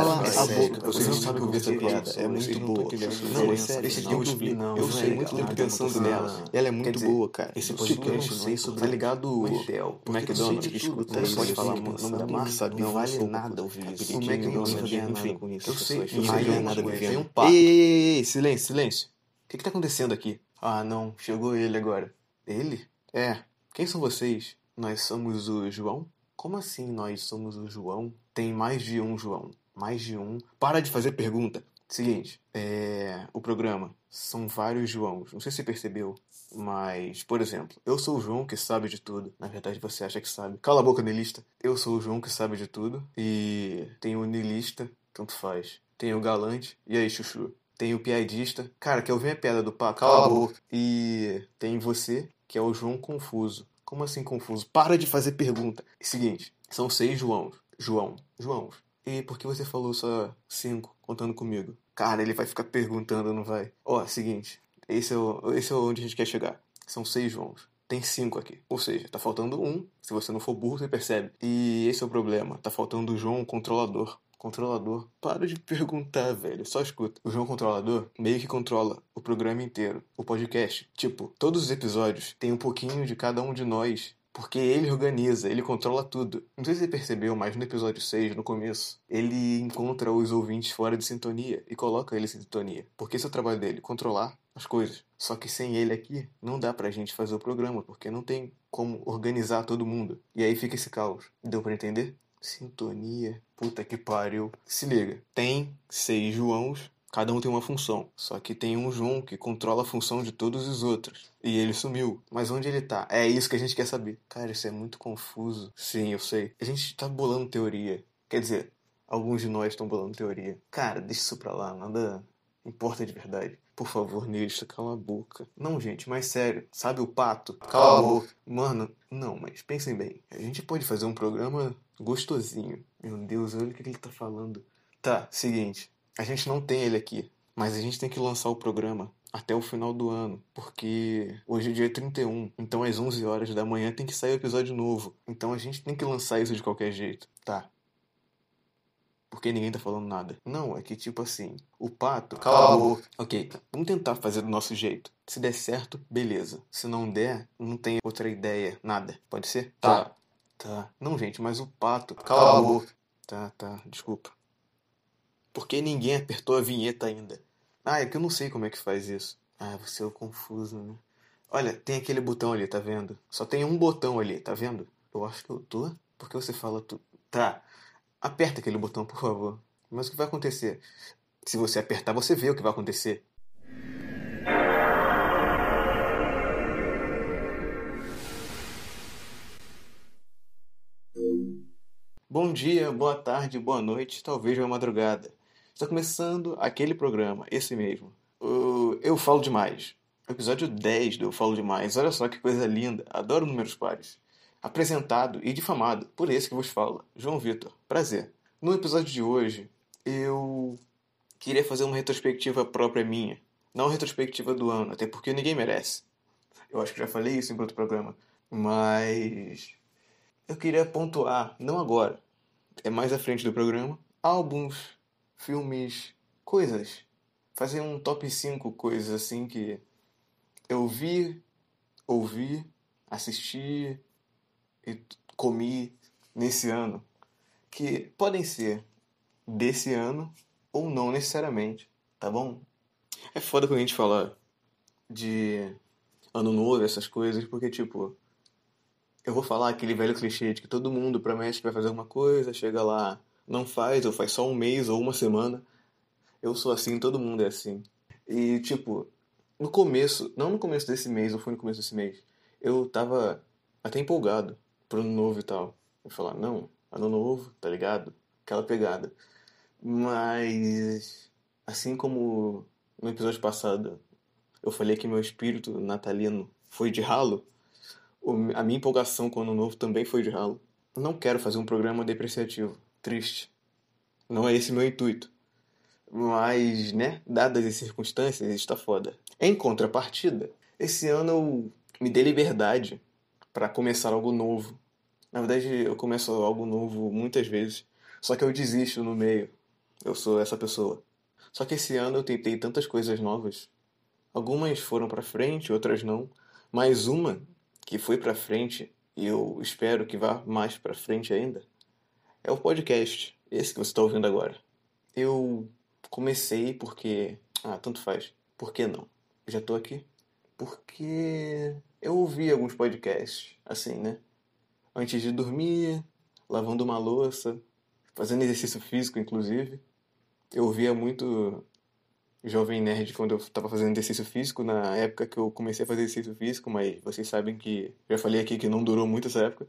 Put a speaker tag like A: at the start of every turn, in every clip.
A: Cala
B: é
A: a boca.
B: Vocês não sabem ouvir essa
A: Você
B: piada.
A: não
B: É muito boa.
A: essa
B: Não, é sério. Não,
A: eu
B: não,
A: eu sei muito tempo pensando nela. Ela é muito boa, cara.
B: Esse podcast
A: eu
B: não
A: sei
B: é
A: sobre
B: Tá ligado
A: o McDonald's, escuta
B: não
A: isso,
B: pode
A: ele
B: falar
A: fica
B: o nome da
A: pensando,
B: marca,
A: ninguém sabe,
B: não
A: não
B: vale nada ouvir isso.
A: O McDonald's
B: não
A: não
B: ganha
A: ganha
B: nada com isso.
A: Eu sei,
B: não
A: mas
B: nada
A: um pato.
B: Ei, ei, ei, silêncio, silêncio. O que que tá acontecendo aqui? Ah, não, chegou ele agora. Ele? É. Quem são vocês? Nós somos o João? Como assim nós somos o João? Tem mais de um João. Mais de um. Para de fazer pergunta. Seguinte, é. O programa. São vários Joãos. Não sei se você percebeu. Mas, por exemplo, eu sou o João que sabe de tudo. Na verdade, você acha que sabe. Cala a boca, Nilista. Eu sou o João que sabe de tudo. E tem o Nilista, tanto faz. Tem o Galante. E aí, Chuchu? Tem o piadista. Cara, quer ouvir a piada do pato? Cala a boca. E tem você, que é o João Confuso. Como assim confuso? Para de fazer pergunta. Seguinte, são seis Joãos. João. Joãos. E por que você falou só cinco, contando comigo? Cara, ele vai ficar perguntando, não vai? Ó, seguinte. Esse é, o, esse é onde a gente quer chegar. São seis Joãos. Tem cinco aqui. Ou seja, tá faltando um. Se você não for burro, você percebe. E esse é o problema. Tá faltando o João controlador. Controlador. Para de perguntar, velho. Só escuta. O João Controlador meio que controla o programa inteiro. O podcast. Tipo, todos os episódios tem um pouquinho de cada um de nós. Porque ele organiza, ele controla tudo. Não sei se você percebeu, mas no episódio 6, no começo, ele encontra os ouvintes fora de sintonia e coloca eles em sintonia. Porque esse é o trabalho dele, controlar as coisas. Só que sem ele aqui, não dá pra gente fazer o programa, porque não tem como organizar todo mundo. E aí fica esse caos. Deu pra entender? Sintonia. Puta que pariu. Se liga. Tem seis Joãos, cada um tem uma função. Só que tem um João que controla a função de todos os outros. E ele sumiu. Mas onde ele tá? É isso que a gente quer saber. Cara, isso é muito confuso. Sim, eu sei. A gente tá bolando teoria. Quer dizer, alguns de nós estão bolando teoria. Cara, deixa isso pra lá. Nada importa de verdade. Por favor, Nilista, cala a boca. Não, gente, mas sério. Sabe o pato? Cala a boca. Mano, não, mas pensem bem. A gente pode fazer um programa gostosinho. Meu Deus, olha o que ele tá falando. Tá, seguinte. A gente não tem ele aqui. Mas a gente tem que lançar o programa até o final do ano. Porque hoje é dia 31. Então às 11 horas da manhã tem que sair o episódio novo. Então a gente tem que lançar isso de qualquer jeito. Tá. Porque ninguém tá falando nada. Não, é que tipo assim, o pato. Cala a boca. Ok, vamos tentar fazer do nosso jeito. Se der certo, beleza. Se não der, não tem outra ideia, nada. Pode ser? Tá. Tá. Não, gente, mas o pato. Cala a boca. Tá, tá, desculpa. Porque ninguém apertou a vinheta ainda. Ah, é que eu não sei como é que faz isso. Ah, você é o confuso, né? Olha, tem aquele botão ali, tá vendo? Só tem um botão ali, tá vendo? Eu acho que eu tô. Por que você fala tu? Tá. Aperta aquele botão, por favor. Mas o que vai acontecer? Se você apertar, você vê o que vai acontecer. Bom dia, boa tarde, boa noite, talvez uma madrugada. Está começando aquele programa, esse mesmo. O Eu Falo Demais. Episódio 10 do Eu Falo Demais. Olha só que coisa linda. Adoro números pares. Apresentado e difamado por esse que vos fala, João Vitor. Prazer. No episódio de hoje, eu queria fazer uma retrospectiva própria minha. Não retrospectiva do ano, até porque ninguém merece. Eu acho que já falei isso em outro programa. Mas eu queria pontuar, não agora, é mais à frente do programa, álbuns, filmes, coisas. Fazer um top 5 coisas assim que eu vi, ouvi, assisti e comi nesse ano. Que podem ser desse ano ou não necessariamente, tá bom? É foda quando a gente fala de ano novo, essas coisas, porque tipo, eu vou falar aquele velho clichê de que todo mundo promete que vai fazer alguma coisa, chega lá, não faz, ou faz só um mês ou uma semana. Eu sou assim, todo mundo é assim. E, tipo, no começo, não no começo desse mês, ou foi no começo desse mês, eu tava até empolgado pro ano novo e tal. Eu falar, não, ano novo, tá ligado? Aquela pegada. Mas, assim como no episódio passado eu falei que meu espírito natalino foi de ralo, a minha empolgação com o ano novo também foi de ralo. Não quero fazer um programa depreciativo, triste. Não é esse meu intuito. Mas, né, dadas as circunstâncias, está foda. Em contrapartida, esse ano eu me dei liberdade para começar algo novo. Na verdade, eu começo algo novo muitas vezes, só que eu desisto no meio. eu sou essa pessoa. Só que esse ano eu tentei tantas coisas novas. Algumas foram para frente, outras não, mas uma que foi para frente e eu espero que vá mais para frente ainda é o podcast, esse que você está ouvindo agora. Eu comecei porque, ah, tanto faz. Por que não? já estou aqui. Porque eu ouvi alguns podcasts, assim, né? Antes de dormir, lavando uma louça, fazendo exercício físico, inclusive. Eu ouvia muito Jovem Nerd quando eu estava fazendo exercício físico, na época que eu comecei a fazer exercício físico, mas vocês sabem que já falei aqui que não durou muito essa época.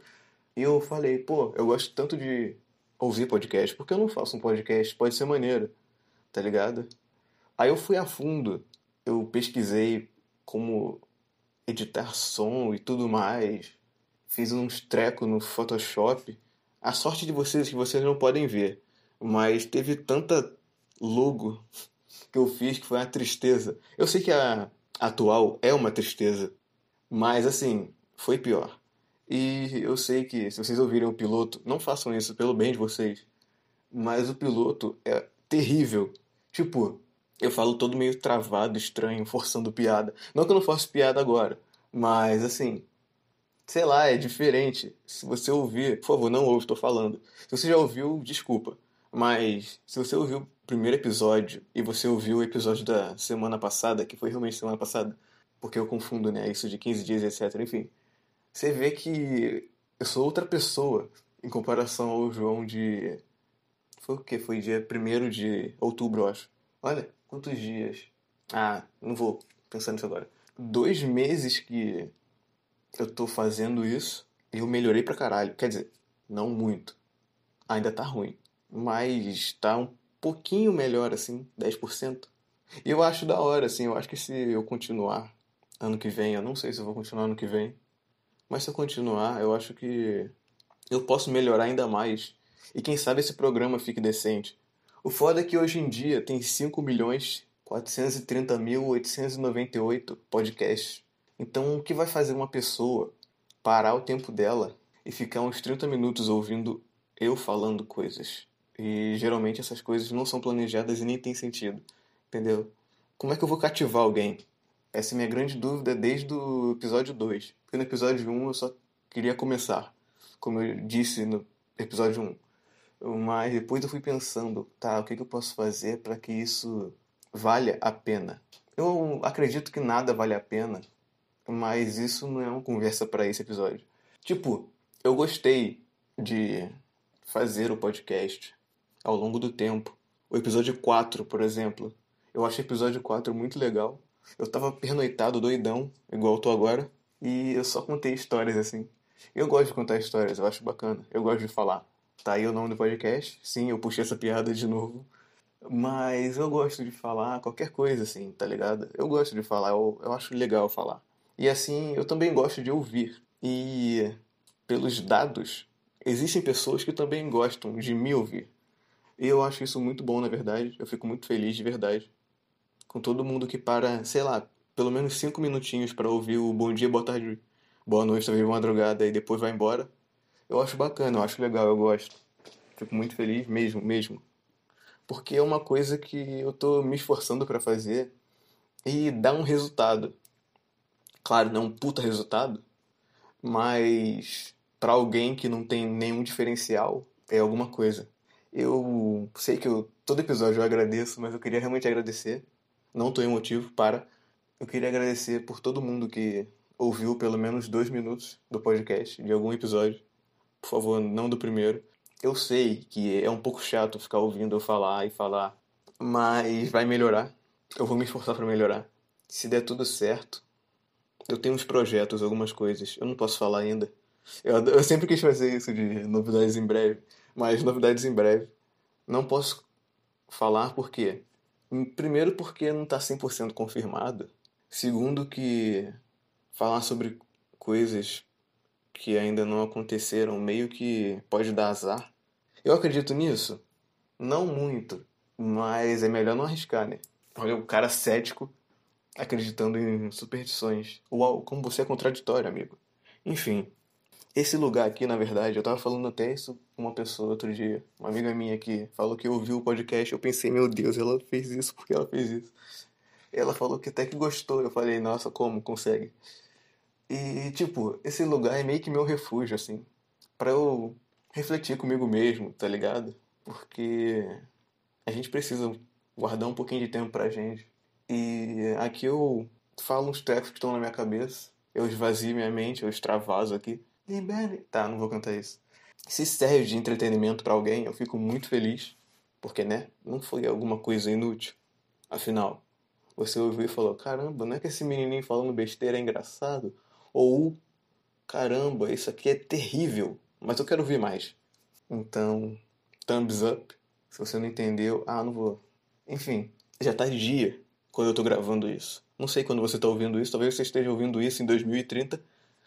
B: E eu falei, pô, eu gosto tanto de ouvir podcast, porque eu não faço um podcast? Pode ser maneiro, tá ligado? Aí eu fui a fundo, eu pesquisei como editar som e tudo mais, fiz uns trecos no Photoshop. A sorte de vocês é que vocês não podem ver, mas teve tanta logo que eu fiz que foi uma tristeza. Eu sei que a atual é uma tristeza, mas assim, foi pior. E eu sei que se vocês ouvirem o piloto, não façam isso pelo bem de vocês. Mas o piloto é terrível. Tipo, eu falo todo meio travado, estranho, forçando piada. Não que eu não faça piada agora, mas assim, sei lá, é diferente. Se você ouvir, por favor, não ouve, estou falando. Se você já ouviu, desculpa. Mas se você ouviu o primeiro episódio e você ouviu o episódio da semana passada, que foi realmente semana passada, porque eu confundo, né? Isso de 15 dias, etc. Enfim, você vê que eu sou outra pessoa em comparação ao João de. Foi o quê? Foi dia 1 de outubro, eu acho. Olha, quantos dias? Ah, não vou pensar nisso agora. Dois meses que eu tô fazendo isso e eu melhorei pra caralho. Quer dizer, não muito. Ainda tá ruim mas está um pouquinho melhor, assim, 10%. E eu acho da hora, assim, eu acho que se eu continuar ano que vem, eu não sei se eu vou continuar ano que vem, mas se eu continuar, eu acho que eu posso melhorar ainda mais. E quem sabe esse programa fique decente. O foda é que hoje em dia tem 5 milhões 430 mil 898 podcasts. Então, o que vai fazer uma pessoa parar o tempo dela e ficar uns 30 minutos ouvindo eu falando coisas? E geralmente essas coisas não são planejadas e nem tem sentido. Entendeu? Como é que eu vou cativar alguém? Essa é a minha grande dúvida desde o episódio 2. Porque no episódio 1 eu só queria começar, como eu disse no episódio 1. Mas depois eu fui pensando, tá, o que, que eu posso fazer para que isso valha a pena? Eu acredito que nada vale a pena, mas isso não é uma conversa para esse episódio. Tipo, eu gostei de fazer o podcast ao longo do tempo. O episódio 4, por exemplo. Eu acho o episódio 4 muito legal. Eu tava pernoitado, doidão, igual eu tô agora, e eu só contei histórias assim. Eu gosto de contar histórias, eu acho bacana. Eu gosto de falar. Tá aí o nome do podcast. Sim, eu puxei essa piada de novo. Mas eu gosto de falar qualquer coisa, assim, tá ligado? Eu gosto de falar, eu, eu acho legal falar. E assim, eu também gosto de ouvir. E pelos dados, existem pessoas que também gostam de me ouvir. E eu acho isso muito bom, na verdade. Eu fico muito feliz de verdade. Com todo mundo que para, sei lá, pelo menos cinco minutinhos para ouvir o bom dia, boa tarde, boa noite, talvez madrugada e depois vai embora. Eu acho bacana, eu acho legal, eu gosto. Fico muito feliz mesmo, mesmo. Porque é uma coisa que eu tô me esforçando para fazer e dá um resultado. Claro, não um puta resultado, mas para alguém que não tem nenhum diferencial, é alguma coisa. Eu sei que eu, todo episódio eu agradeço, mas eu queria realmente agradecer. Não tô emotivo para. Eu queria agradecer por todo mundo que ouviu pelo menos dois minutos do podcast, de algum episódio. Por favor, não do primeiro. Eu sei que é um pouco chato ficar ouvindo eu falar e falar, mas vai melhorar. Eu vou me esforçar para melhorar. Se der tudo certo, eu tenho uns projetos, algumas coisas. Eu não posso falar ainda. Eu, eu sempre quis fazer isso de novidades em breve mas novidades em breve. Não posso falar porque primeiro porque não está 100% confirmado. Segundo que falar sobre coisas que ainda não aconteceram meio que pode dar azar. Eu acredito nisso? Não muito, mas é melhor não arriscar, né? Olha o cara cético acreditando em superstições. Uau, como você é contraditório, amigo. Enfim, Esse lugar aqui, na verdade, eu tava falando até isso com uma pessoa outro dia, uma amiga minha que falou que ouviu o podcast, eu pensei, meu Deus, ela fez isso porque ela fez isso. Ela falou que até que gostou, eu falei, nossa, como consegue? E, tipo, esse lugar é meio que meu refúgio, assim, para eu refletir comigo mesmo, tá ligado? Porque a gente precisa guardar um pouquinho de tempo pra gente. E aqui eu falo uns textos que estão na minha cabeça, eu esvazio minha mente, eu extravaso aqui. Libere. Tá, não vou cantar isso. Se serve de entretenimento para alguém, eu fico muito feliz, porque, né, não foi alguma coisa inútil. Afinal, você ouviu e falou: caramba, não é que esse menininho falando besteira é engraçado? Ou, caramba, isso aqui é terrível, mas eu quero ouvir mais. Então, thumbs up. Se você não entendeu, ah, não vou. Enfim, já tá dia quando eu tô gravando isso. Não sei quando você tá ouvindo isso, talvez você esteja ouvindo isso em 2030.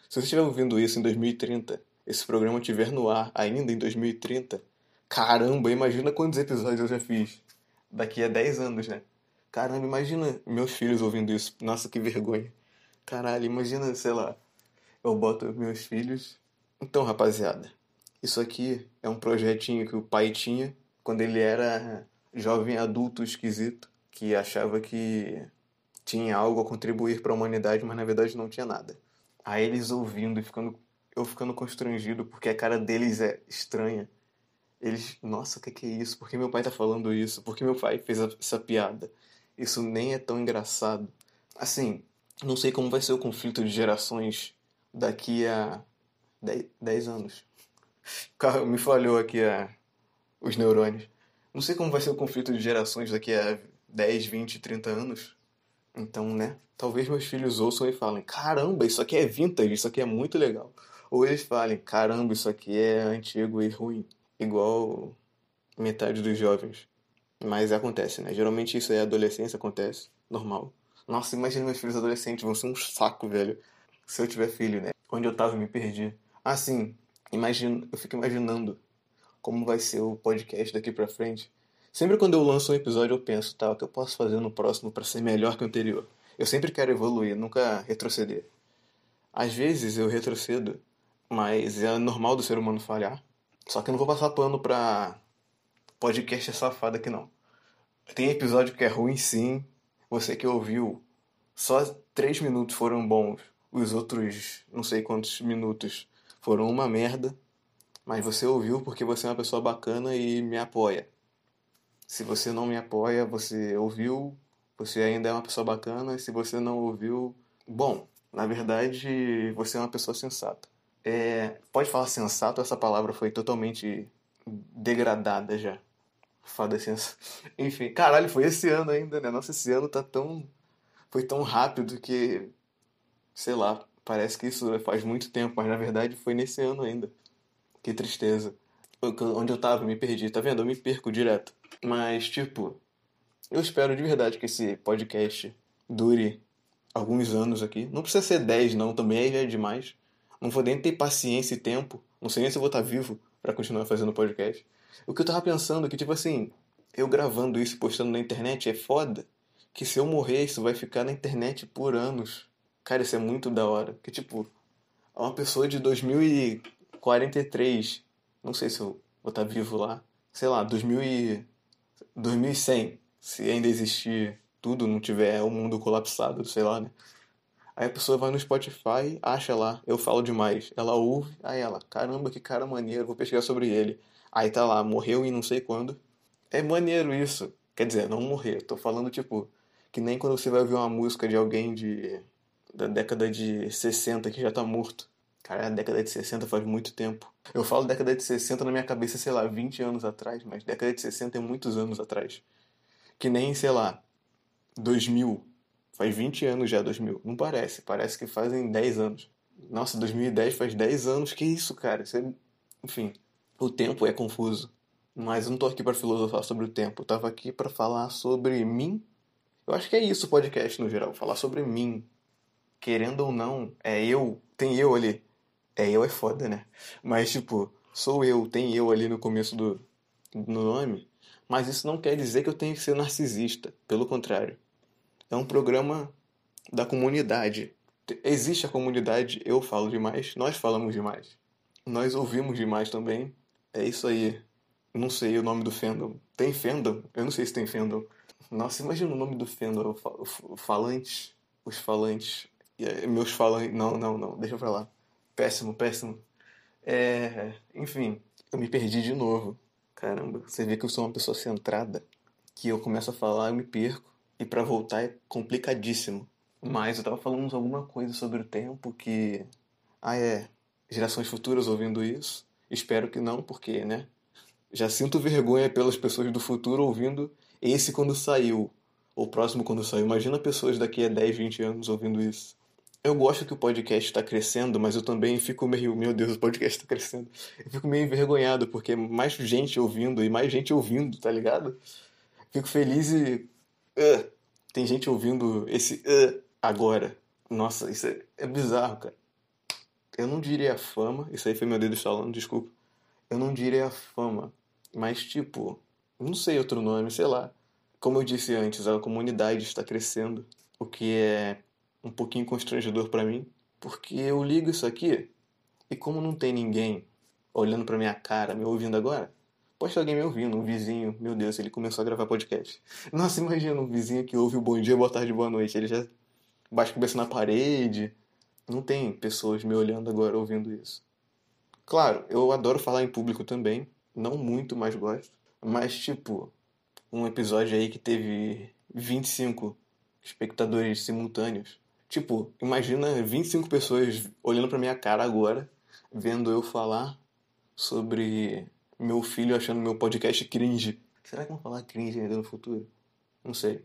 B: Se você estiver ouvindo isso em 2030, esse programa estiver no ar ainda em 2030, caramba, imagina quantos episódios eu já fiz. Daqui a 10 anos, né? Caramba, imagina meus filhos ouvindo isso. Nossa, que vergonha. Caralho, imagina, sei lá, eu boto meus filhos. Então, rapaziada, isso aqui é um projetinho que o pai tinha quando ele era jovem adulto esquisito, que achava que tinha algo a contribuir para a humanidade, mas na verdade não tinha nada. Aí eles ouvindo e ficando, eu ficando constrangido porque a cara deles é estranha. Eles, nossa, o que, que é isso? Por que meu pai tá falando isso? Por que meu pai fez essa piada? Isso nem é tão engraçado. Assim, não sei como vai ser o conflito de gerações daqui a 10 anos. Me falhou aqui a, os neurônios. Não sei como vai ser o conflito de gerações daqui a 10, 20, 30 anos. Então, né? Talvez meus filhos ouçam e falem: caramba, isso aqui é vintage, isso aqui é muito legal. Ou eles falem: caramba, isso aqui é antigo e ruim. Igual metade dos jovens. Mas acontece, né? Geralmente isso é adolescência, acontece. Normal. Nossa, imagina meus filhos adolescentes, vão ser um saco, velho. Se eu tiver filho, né? Onde eu tava, me perdi. Ah, sim. Imagino, eu fico imaginando como vai ser o podcast daqui pra frente. Sempre quando eu lanço um episódio, eu penso, tá, o que eu posso fazer no próximo para ser melhor que o anterior? Eu sempre quero evoluir, nunca retroceder. Às vezes eu retrocedo, mas é normal do ser humano falhar. Só que eu não vou passar pano pra podcast safado aqui não. Tem episódio que é ruim sim, você que ouviu, só três minutos foram bons, os outros não sei quantos minutos foram uma merda, mas você ouviu porque você é uma pessoa bacana e me apoia. Se você não me apoia, você ouviu, você ainda é uma pessoa bacana, se você não ouviu, bom, na verdade você é uma pessoa sensata. É, pode falar sensato, essa palavra foi totalmente degradada já. Fada sensato. Enfim, caralho, foi esse ano ainda, né? Nossa, esse ano tá tão. Foi tão rápido que. Sei lá, parece que isso faz muito tempo, mas na verdade foi nesse ano ainda. Que tristeza. Onde eu tava, me perdi, tá vendo? Eu me perco direto. Mas, tipo, eu espero de verdade que esse podcast dure alguns anos aqui. Não precisa ser 10, não, também é demais. Não vou nem ter paciência e tempo. Não sei nem se eu vou estar vivo para continuar fazendo podcast. O que eu tava pensando é que, tipo assim, eu gravando isso e postando na internet é foda. Que se eu morrer, isso vai ficar na internet por anos. Cara, isso é muito da hora. Que, tipo, uma pessoa de 2043, não sei se eu vou estar vivo lá, sei lá, 2000 e... 2100, se ainda existir tudo, não tiver o mundo colapsado, sei lá, né? Aí a pessoa vai no Spotify, acha lá, eu falo demais. Ela ouve, aí ela, caramba, que cara maneiro, vou pesquisar sobre ele. Aí tá lá, morreu em não sei quando. É maneiro isso. Quer dizer, não morrer. Tô falando, tipo, que nem quando você vai ouvir uma música de alguém de da década de 60 que já tá morto. Cara, a década de 60 faz muito tempo. Eu falo década de 60 na minha cabeça, sei lá, 20 anos atrás, mas década de 60 é muitos anos atrás. Que nem, sei lá, 2000. Faz 20 anos já 2000. Não parece, parece que fazem 10 anos. Nossa, 2010 faz 10 anos. Que isso, cara? Isso é... Enfim, o tempo é confuso. Mas eu não tô aqui para filosofar sobre o tempo. Eu tava aqui para falar sobre mim. Eu acho que é isso o podcast no geral, falar sobre mim. Querendo ou não, é eu, tem eu ali. É eu é foda, né? Mas tipo, sou eu, tem eu ali no começo do, do nome. Mas isso não quer dizer que eu tenho que ser narcisista. Pelo contrário. É um programa da comunidade. Existe a comunidade, eu falo demais, nós falamos demais. Nós ouvimos demais também. É isso aí. Não sei o nome do fandom. Tem fandom? Eu não sei se tem fandom. Nossa, imagina o nome do fandom. O falante. Os falantes. Meus falantes. Não, não, não. Deixa pra lá. Péssimo, péssimo. É. Enfim, eu me perdi de novo. Caramba, você vê que eu sou uma pessoa centrada. Que eu começo a falar, eu me perco. E para voltar é complicadíssimo. Mas eu tava falando alguma coisa sobre o tempo que. Ah, é. Gerações futuras ouvindo isso. Espero que não, porque, né? Já sinto vergonha pelas pessoas do futuro ouvindo esse quando saiu. Ou próximo quando saiu. Imagina pessoas daqui a 10, 20 anos ouvindo isso. Eu gosto que o podcast está crescendo, mas eu também fico meio, meu Deus, o podcast está crescendo. Eu fico meio envergonhado, porque mais gente ouvindo e mais gente ouvindo, tá ligado? Fico feliz e. Uh, tem gente ouvindo esse uh, agora. Nossa, isso é, é bizarro, cara. Eu não diria fama, isso aí foi meu dedo falando, desculpa. Eu não diria fama, mas tipo, não sei outro nome, sei lá. Como eu disse antes, a comunidade está crescendo, o que é um pouquinho constrangedor para mim, porque eu ligo isso aqui e como não tem ninguém olhando para minha cara, me ouvindo agora, pode ter alguém me ouvindo, um vizinho, meu Deus, ele começou a gravar podcast. Nossa, imagina um vizinho que ouve o bom dia, boa tarde, boa noite, ele já bate cabeça na parede. Não tem pessoas me olhando agora ouvindo isso. Claro, eu adoro falar em público também, não muito, mas gosto. Mas tipo, um episódio aí que teve 25 espectadores simultâneos Tipo, imagina 25 pessoas olhando pra minha cara agora, vendo eu falar sobre meu filho achando meu podcast cringe. Será que vão falar cringe ainda no futuro? Não sei.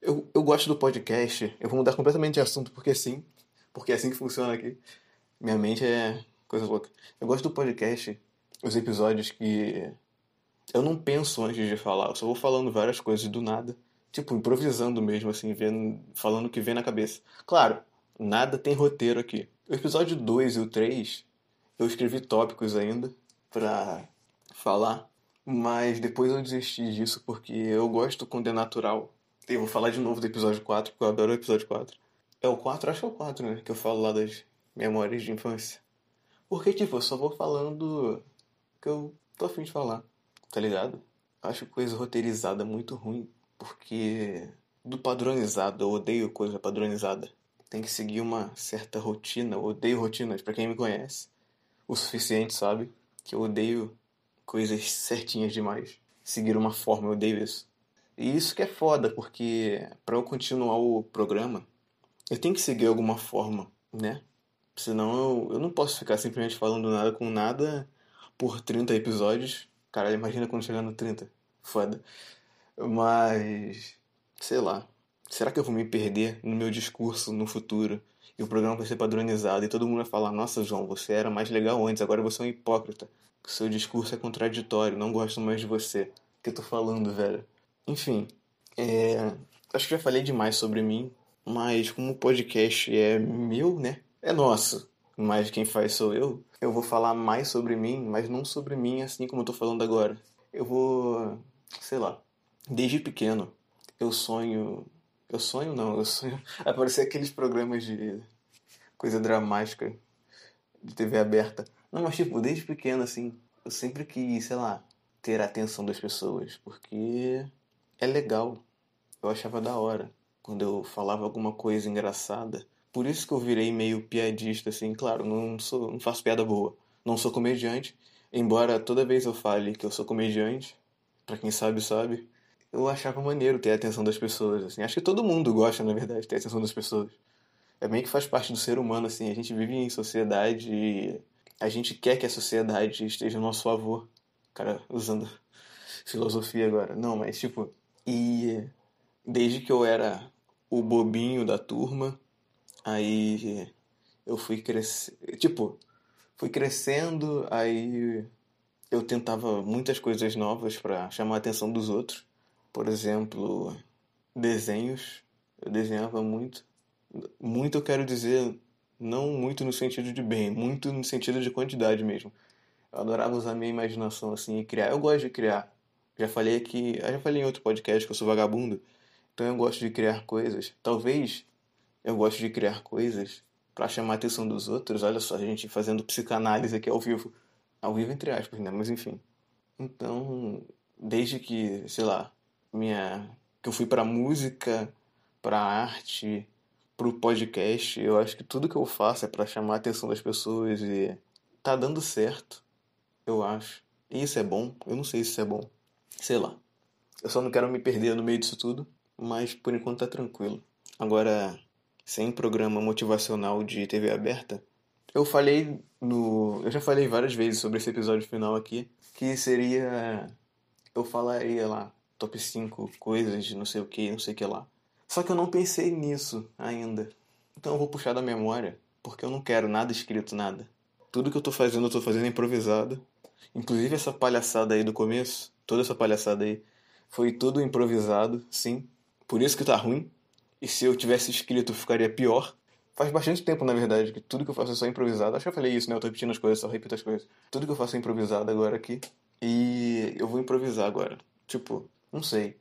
B: Eu, eu gosto do podcast. Eu vou mudar completamente de assunto porque sim. Porque é assim que funciona aqui. Minha mente é coisa louca. Eu gosto do podcast, os episódios que eu não penso antes de falar. Eu só vou falando várias coisas do nada tipo, improvisando mesmo, assim, vendo, falando o que vem na cabeça. Claro, nada tem roteiro aqui. O episódio 2 e o 3, eu escrevi tópicos ainda pra falar, mas depois eu desisti disso porque eu gosto quando é natural. Eu vou falar de novo do episódio 4, porque eu adoro o episódio 4. É o 4, acho que é o 4, né? Que eu falo lá das memórias de infância. Porque, tipo, eu só vou falando que eu tô afim de falar, tá ligado? Acho coisa roteirizada muito ruim. Porque do padronizado, eu odeio coisa padronizada. Tem que seguir uma certa rotina, eu odeio rotinas, para quem me conhece. O suficiente sabe que eu odeio coisas certinhas demais. Seguir uma forma, eu odeio isso. E isso que é foda, porque para eu continuar o programa, eu tenho que seguir alguma forma, né? Senão eu, eu não posso ficar simplesmente falando nada com nada por 30 episódios. Caralho, imagina quando chegar no 30. Foda. Mas, sei lá. Será que eu vou me perder no meu discurso no futuro? E o programa vai ser padronizado e todo mundo vai falar: Nossa, João, você era mais legal antes, agora você é um hipócrita. Seu discurso é contraditório, não gosto mais de você. O que eu tô falando, velho? Enfim, é... acho que já falei demais sobre mim, mas como o podcast é meu, né? É nosso, mas quem faz sou eu. Eu vou falar mais sobre mim, mas não sobre mim assim como eu tô falando agora. Eu vou, sei lá, Desde pequeno, eu sonho. Eu sonho não, eu sonho. Aparecer aqueles programas de coisa dramática de TV aberta. Não, mas tipo, desde pequeno, assim, eu sempre quis, sei lá, ter a atenção das pessoas, porque é legal. Eu achava da hora quando eu falava alguma coisa engraçada. Por isso que eu virei meio piadista, assim, claro, não sou, não faço piada boa. Não sou comediante, embora toda vez eu fale que eu sou comediante, para quem sabe sabe, eu achava maneiro ter a atenção das pessoas, assim. Acho que todo mundo gosta, na verdade, de ter a atenção das pessoas. É bem que faz parte do ser humano, assim. A gente vive em sociedade e a gente quer que a sociedade esteja a nosso favor. Cara, usando filosofia agora. Não, mas tipo... E desde que eu era o bobinho da turma, aí eu fui crescendo... Tipo, fui crescendo, aí eu tentava muitas coisas novas para chamar a atenção dos outros por exemplo, desenhos. Eu desenhava muito. Muito eu quero dizer, não muito no sentido de bem, muito no sentido de quantidade mesmo. Eu adorava usar minha imaginação assim e criar. Eu gosto de criar. Já falei aqui, já falei em outro podcast que eu sou vagabundo. Então eu gosto de criar coisas. Talvez eu gosto de criar coisas para chamar a atenção dos outros. Olha só, a gente fazendo psicanálise aqui ao vivo. Ao vivo, entre aspas, né? Mas enfim. Então, desde que, sei lá, minha. que eu fui pra música, pra arte, pro podcast, eu acho que tudo que eu faço é para chamar a atenção das pessoas e tá dando certo, eu acho. E isso é bom? Eu não sei se isso é bom. Sei lá. Eu só não quero me perder no meio disso tudo, mas por enquanto tá tranquilo. Agora, sem programa motivacional de TV aberta, eu falei no. Eu já falei várias vezes sobre esse episódio final aqui, que seria. Eu falaria lá, top 5 coisas não sei o que, não sei o que lá. Só que eu não pensei nisso ainda. Então eu vou puxar da memória, porque eu não quero nada escrito, nada. Tudo que eu tô fazendo, eu tô fazendo improvisado. Inclusive essa palhaçada aí do começo, toda essa palhaçada aí, foi tudo improvisado, sim. Por isso que tá ruim. E se eu tivesse escrito, ficaria pior. Faz bastante tempo, na verdade, que tudo que eu faço é só improvisado. Acho que eu falei isso, né? Eu tô repetindo as coisas, só repito as coisas. Tudo que eu faço é improvisado agora aqui. E eu vou improvisar agora. Tipo, não sei.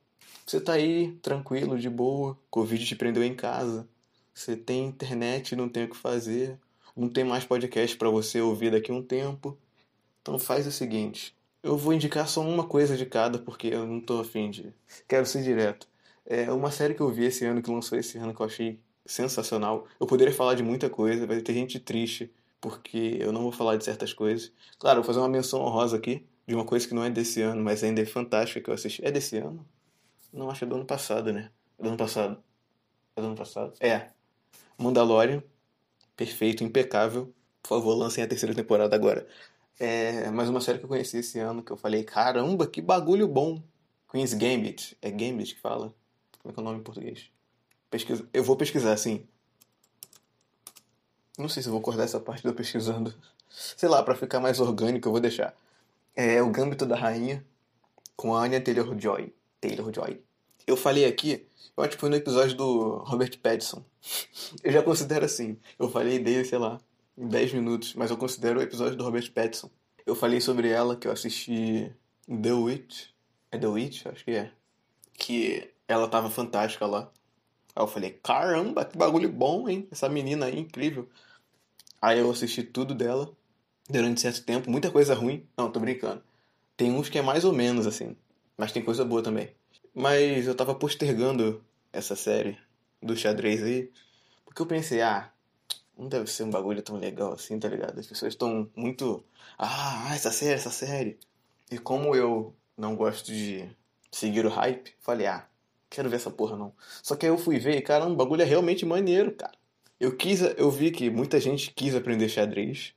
B: Você tá aí, tranquilo, de boa. Covid te prendeu em casa. Você tem internet, não tem o que fazer. Não tem mais podcast para você ouvir daqui a um tempo. Então faz o seguinte. Eu vou indicar só uma coisa de cada, porque eu não tô afim de. Quero ser direto. É uma série que eu vi esse ano, que lançou esse ano, que eu achei sensacional. Eu poderia falar de muita coisa, vai ter gente triste, porque eu não vou falar de certas coisas. Claro, vou fazer uma menção honrosa aqui, de uma coisa que não é desse ano, mas ainda é fantástica que eu assisti. É desse ano? Não, acho que é do ano passado, né? É do ano passado. É do ano passado? É. Mandalorian. Perfeito, impecável. Por favor, lancem a terceira temporada agora. É mais uma série que eu conheci esse ano que eu falei, caramba, que bagulho bom. Queen's Gambit. É Gambit que fala? Como é que é o nome em português? Pesquisa... Eu vou pesquisar, sim. Não sei se vou cortar essa parte do pesquisando. Sei lá, para ficar mais orgânico, eu vou deixar. É o Gambito da Rainha com a Anya Taylor-Joy. Taylor-Joy. Eu falei aqui, eu acho que foi no episódio do Robert Pattinson. eu já considero assim. Eu falei dele, sei lá, em 10 minutos, mas eu considero o episódio do Robert Pattinson. Eu falei sobre ela que eu assisti The Witch. É The Witch? Acho que é. Que ela tava fantástica lá. Aí eu falei, caramba, que bagulho bom, hein? Essa menina aí, incrível. Aí eu assisti tudo dela durante certo tempo. Muita coisa ruim. Não, tô brincando. Tem uns que é mais ou menos, assim. Mas tem coisa boa também. Mas eu tava postergando essa série do xadrez aí. Porque eu pensei, ah, não deve ser um bagulho tão legal assim, tá ligado? As pessoas estão muito. Ah, essa série, essa série. E como eu não gosto de seguir o hype, falei, ah, quero ver essa porra não. Só que aí eu fui ver e, cara, um bagulho é realmente maneiro, cara. Eu quis, eu vi que muita gente quis aprender xadrez.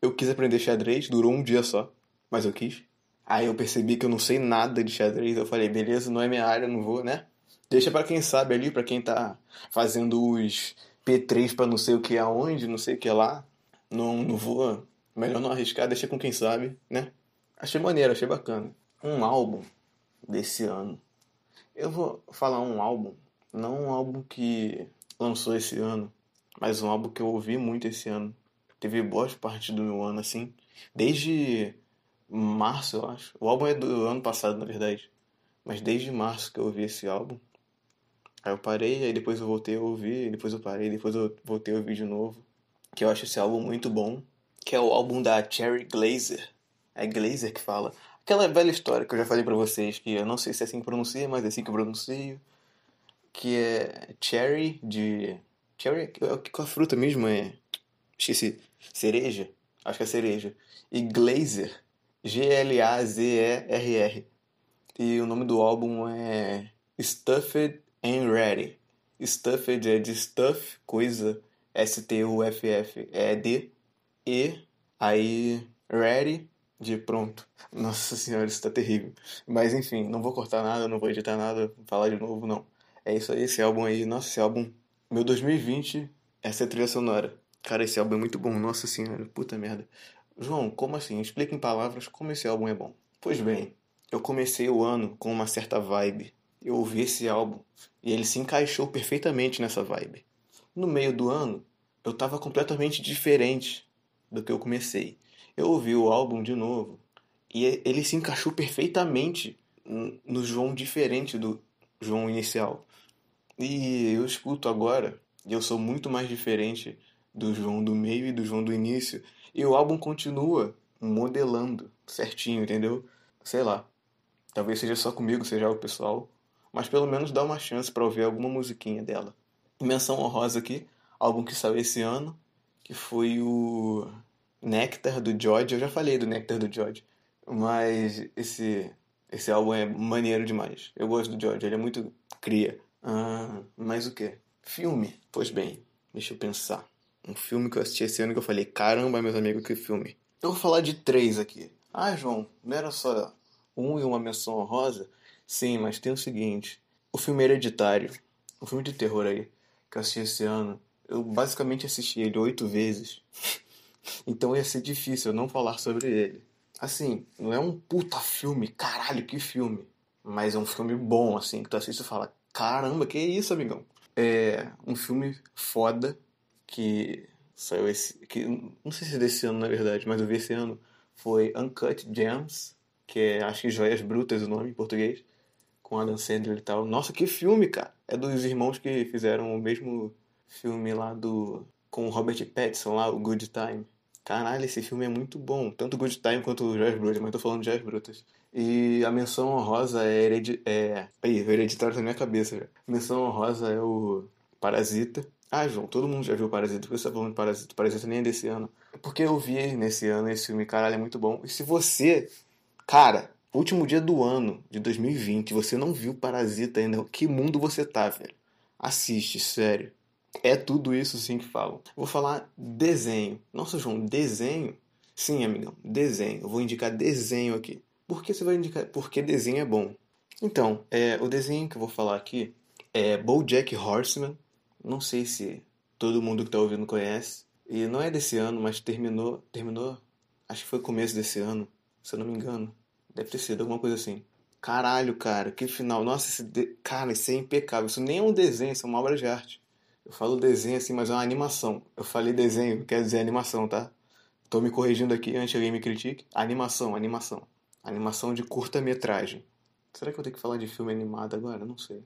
B: Eu quis aprender xadrez, durou um dia só, mas eu quis. Aí eu percebi que eu não sei nada de xadrez. Eu falei, beleza, não é minha área, não vou, né? Deixa para quem sabe ali, para quem tá fazendo os P3 para não sei o que aonde, não sei o que lá. Não, não vou. Melhor não arriscar, deixa com quem sabe, né? Achei maneiro, achei bacana. Um álbum desse ano. Eu vou falar um álbum, não um álbum que lançou esse ano, mas um álbum que eu ouvi muito esse ano. Teve boas partes do meu ano, assim. Desde março, eu acho. O álbum é do ano passado, na verdade. Mas desde março que eu ouvi esse álbum. Aí eu parei, aí depois eu voltei a ouvir, depois eu parei, depois eu voltei a ouvir de novo. Que eu acho esse álbum muito bom. Que é o álbum da Cherry Glazer. É Glazer que fala. Aquela velha história que eu já falei pra vocês, que eu não sei se é assim que pronuncia, mas é assim que eu pronuncio. Que é Cherry de. Cherry? Que a fruta mesmo é. Esqueci. Cereja? Acho que é cereja. E Glazer G-L-A-Z-E-R-R. E o nome do álbum é Stuffed and Ready. Stuffed é de stuff, coisa, S-T-U-F-F, é e aí ready de pronto. Nossa senhora, isso tá terrível. Mas enfim, não vou cortar nada, não vou editar nada, falar de novo, não. É isso aí, esse álbum aí, nossa, esse álbum. Meu 2020, essa é a trilha sonora. Cara, esse álbum é muito bom, nossa senhora, puta merda. João, como assim? Explica em palavras como esse álbum é bom. Pois bem, eu comecei o ano com uma certa vibe. Eu ouvi esse álbum e ele se encaixou perfeitamente nessa vibe. No meio do ano, eu estava completamente diferente do que eu comecei. Eu ouvi o álbum de novo e ele se encaixou perfeitamente no João diferente do João inicial. E eu escuto agora e eu sou muito mais diferente do João do meio e do João do início. E o álbum continua modelando certinho, entendeu? Sei lá. Talvez seja só comigo, seja o pessoal. Mas pelo menos dá uma chance para ouvir alguma musiquinha dela. Menção honrosa aqui, álbum que saiu esse ano, que foi o Nectar do George. Eu já falei do Nectar do George. Mas esse, esse álbum é maneiro demais. Eu gosto do George, ele é muito cria. Ah, mas o que? Filme. Pois bem, deixa eu pensar. Um filme que eu assisti esse ano que eu falei, caramba, meus amigos, que filme. Eu vou falar de três aqui. Ah, João, não era só um e uma menção honrosa? Sim, mas tem o seguinte. O filme Hereditário, um filme de terror aí, que eu assisti esse ano, eu basicamente assisti ele oito vezes. então ia ser difícil eu não falar sobre ele. Assim, não é um puta filme, caralho, que filme. Mas é um filme bom, assim, que tu assiste e fala, caramba, que isso, amigão? É um filme foda que saiu esse. que Não sei se é desse ano, na verdade, mas eu vi esse ano. Foi Uncut Gems, que é, acho que Joias Brutas o nome em português, com Adam Sandler e tal. Nossa, que filme, cara! É dos irmãos que fizeram o mesmo filme lá do. com Robert Pattinson lá, o Good Time. Caralho, esse filme é muito bom. Tanto Good Time quanto Joias Brutas, mas tô falando de Joias Brutas. E a menção honrosa é, heredi é... Aí, hereditário na minha cabeça já. A menção honrosa é o Parasita. Ah, João, todo mundo já viu Parasita. Por que você tá falando de Parasita? Parasita nem é desse ano. Porque eu vi nesse ano esse filme, caralho, é muito bom. E se você, cara, último dia do ano de 2020, você não viu Parasita ainda, que mundo você tá, velho? Assiste, sério. É tudo isso sim que falam. Vou falar desenho. Nossa, João, desenho? Sim, amigão, desenho. Eu vou indicar desenho aqui. Por que você vai indicar? Porque desenho é bom. Então, é, o desenho que eu vou falar aqui é BoJack Horseman. Não sei se todo mundo que está ouvindo conhece. E não é desse ano, mas terminou, terminou, acho que foi começo desse ano, se eu não me engano. Deve ter sido alguma coisa assim. Caralho, cara, que final. Nossa, esse de... cara, isso é impecável. Isso nem é um desenho, isso é uma obra de arte. Eu falo desenho assim, mas é uma animação. Eu falei desenho, quer dizer animação, tá? Tô me corrigindo aqui antes que alguém me critique. Animação, animação. Animação de curta-metragem. Será que eu tenho que falar de filme animado agora? Não sei.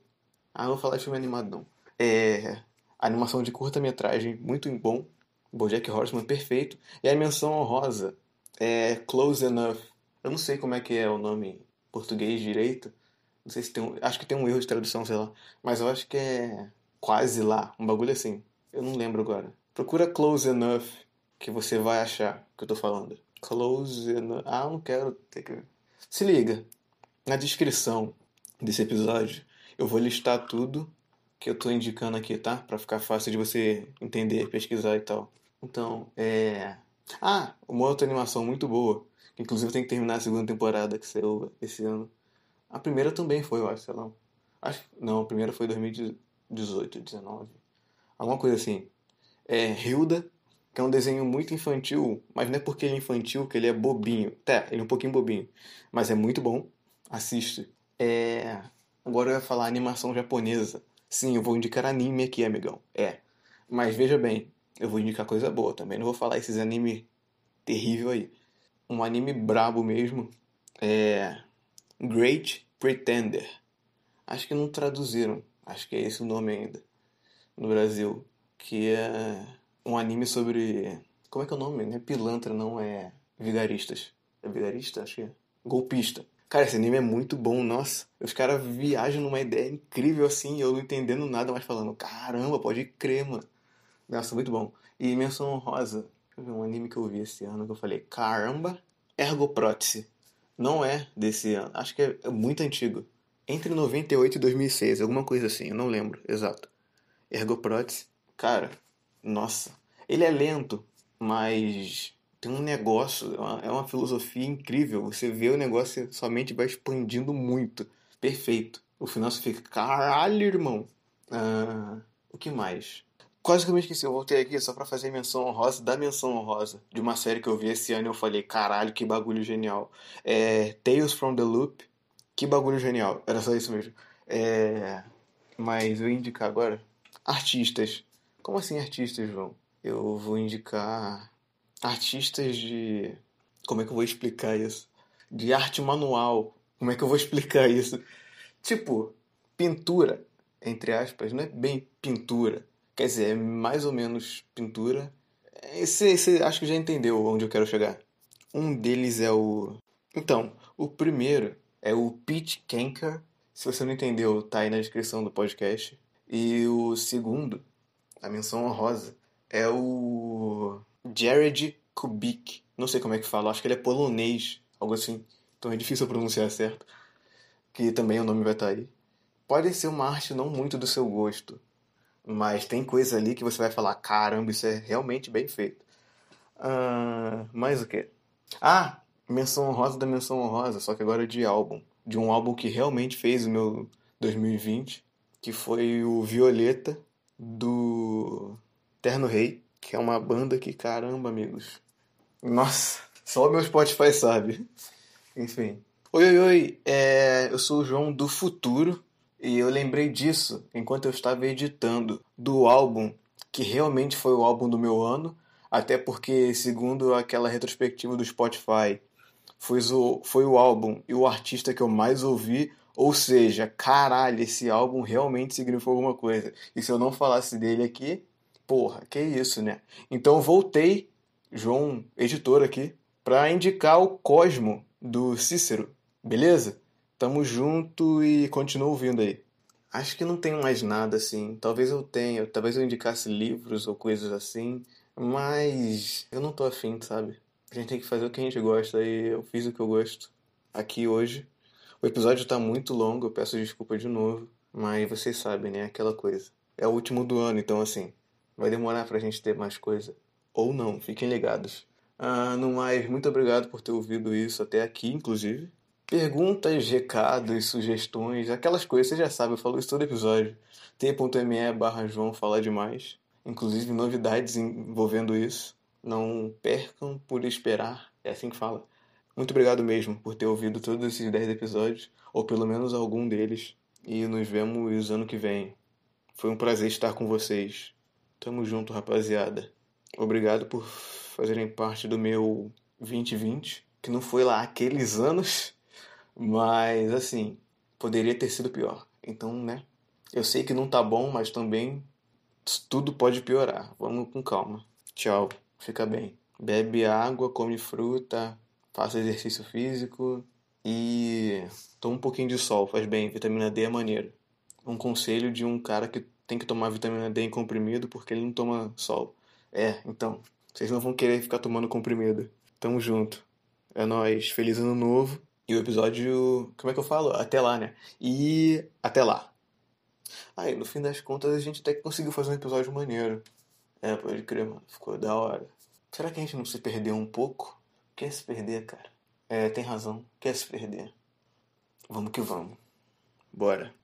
B: Ah, não vou falar de filme animado, não. É. Animação de curta-metragem, muito bom. Bojack Horseman, perfeito. E a menção honrosa é Close Enough. Eu não sei como é que é o nome em português direito. Não sei se tem um... Acho que tem um erro de tradução, sei lá. Mas eu acho que é quase lá, um bagulho assim. Eu não lembro agora. Procura Close Enough que você vai achar que eu tô falando. Close Enough. Ah, não quero ter que. Se liga. Na descrição desse episódio, eu vou listar tudo que eu tô indicando aqui, tá? Pra ficar fácil de você entender, pesquisar e tal. Então, é. Ah, uma outra animação muito boa. Que inclusive tem que terminar a segunda temporada que saiu esse ano. A primeira também foi, eu acho, sei lá. Acho... Não, a primeira foi 2018. 18, 19. Alguma coisa assim. É Hilda, que é um desenho muito infantil, mas não é porque ele é infantil que ele é bobinho. Tá, ele é um pouquinho bobinho, mas é muito bom. Assiste. É... Agora eu ia falar animação japonesa. Sim, eu vou indicar anime aqui, amigão. É. Mas veja bem, eu vou indicar coisa boa também. Não vou falar esses anime terrível aí. Um anime brabo mesmo é Great Pretender. Acho que não traduziram acho que é esse o nome ainda, no Brasil, que é um anime sobre. Como é que é o nome? Não é pilantra, não, é vigaristas. É vigarista? Acho que é. Golpista. Cara, esse anime é muito bom, nossa. Os caras viajam numa ideia incrível assim, eu não entendendo nada, mas falando, caramba, pode crer, mano. Nossa, muito bom. E menção rosa, um anime que eu vi esse ano que eu falei, caramba, Ergoprótese. Não é desse ano, acho que é muito antigo entre 98 e 2006, alguma coisa assim, eu não lembro, exato. Ergoprótese, cara, nossa, ele é lento, mas tem um negócio, é uma, é uma filosofia incrível. Você vê o negócio e sua mente vai expandindo muito. Perfeito. O final você fica, caralho, irmão. Ah, o que mais? Quase que eu me esqueci, eu voltei aqui só pra fazer menção honrosa da menção honrosa de uma série que eu vi esse ano e eu falei, caralho, que bagulho genial. É Tales from the Loop, que bagulho genial. Era só isso mesmo. É... Mas eu indicar agora artistas. Como assim artistas, João? Eu vou indicar artistas de. Como é que eu vou explicar isso? De arte manual. Como é que eu vou explicar isso? Tipo, pintura, entre aspas, não é bem pintura. Quer dizer, é mais ou menos pintura. Você acho que já entendeu onde eu quero chegar. Um deles é o. Então, o primeiro é o Pete Kenker. Se você não entendeu, tá aí na descrição do podcast. E o segundo, a menção honrosa, é o Jared Kubik. Não sei como é que fala, acho que ele é polonês, algo assim. Então é difícil pronunciar certo. Que também o nome vai estar tá aí. Pode ser uma arte não muito do seu gosto, mas tem coisa ali que você vai falar: caramba, isso é realmente bem feito. Uh, mais o que? Ah, menção honrosa da menção honrosa, só que agora de álbum. De um álbum que realmente fez o meu 2020, que foi o Violeta do Terno Rei, que é uma banda que, caramba, amigos. Nossa, só o meu Spotify sabe. Enfim. Oi, oi, oi. É, eu sou o João do Futuro e eu lembrei disso enquanto eu estava editando do álbum que realmente foi o álbum do meu ano, até porque, segundo aquela retrospectiva do Spotify, foi o, foi o álbum e o artista que eu mais ouvi. Ou seja, caralho, esse álbum realmente significou alguma coisa. E se eu não falasse dele aqui, porra, que isso, né? Então voltei, João, editor aqui, para indicar o Cosmo do Cícero, beleza? Tamo junto e continua ouvindo aí. Acho que não tenho mais nada assim. Talvez eu tenha, talvez eu indicasse livros ou coisas assim, mas eu não tô afim, sabe? A gente tem que fazer o que a gente gosta e eu fiz o que eu gosto aqui hoje. O episódio tá muito longo, eu peço desculpa de novo, mas vocês sabem, né? Aquela coisa. É o último do ano, então assim, vai demorar pra gente ter mais coisa. Ou não, fiquem ligados. Ah, no mais, muito obrigado por ter ouvido isso até aqui, inclusive. Perguntas, recados, sugestões, aquelas coisas, você já sabe, eu falo isso todo episódio. t.me barra João falar demais. Inclusive novidades envolvendo isso. Não percam por esperar. É assim que fala. Muito obrigado mesmo por ter ouvido todos esses 10 episódios, ou pelo menos algum deles. E nos vemos ano que vem. Foi um prazer estar com vocês. Tamo junto, rapaziada. Obrigado por fazerem parte do meu 2020, que não foi lá aqueles anos, mas assim, poderia ter sido pior. Então, né? Eu sei que não tá bom, mas também tudo pode piorar. Vamos com calma. Tchau. Fica bem. Bebe água, come fruta, faça exercício físico e toma um pouquinho de sol, faz bem. Vitamina D é maneiro. Um conselho de um cara que tem que tomar vitamina D em comprimido porque ele não toma sol. É, então, vocês não vão querer ficar tomando comprimido. Tamo junto. É nóis. Feliz ano novo. E o episódio. Como é que eu falo? Até lá, né? E até lá. Aí, no fim das contas, a gente até conseguiu fazer um episódio maneiro. É, pode crer, mano. Ficou da hora. Será que a gente não se perdeu um pouco? Quer se perder, cara? É, tem razão. Quer se perder. Vamos que vamos. Bora.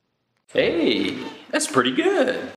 A: Hey, that's pretty good.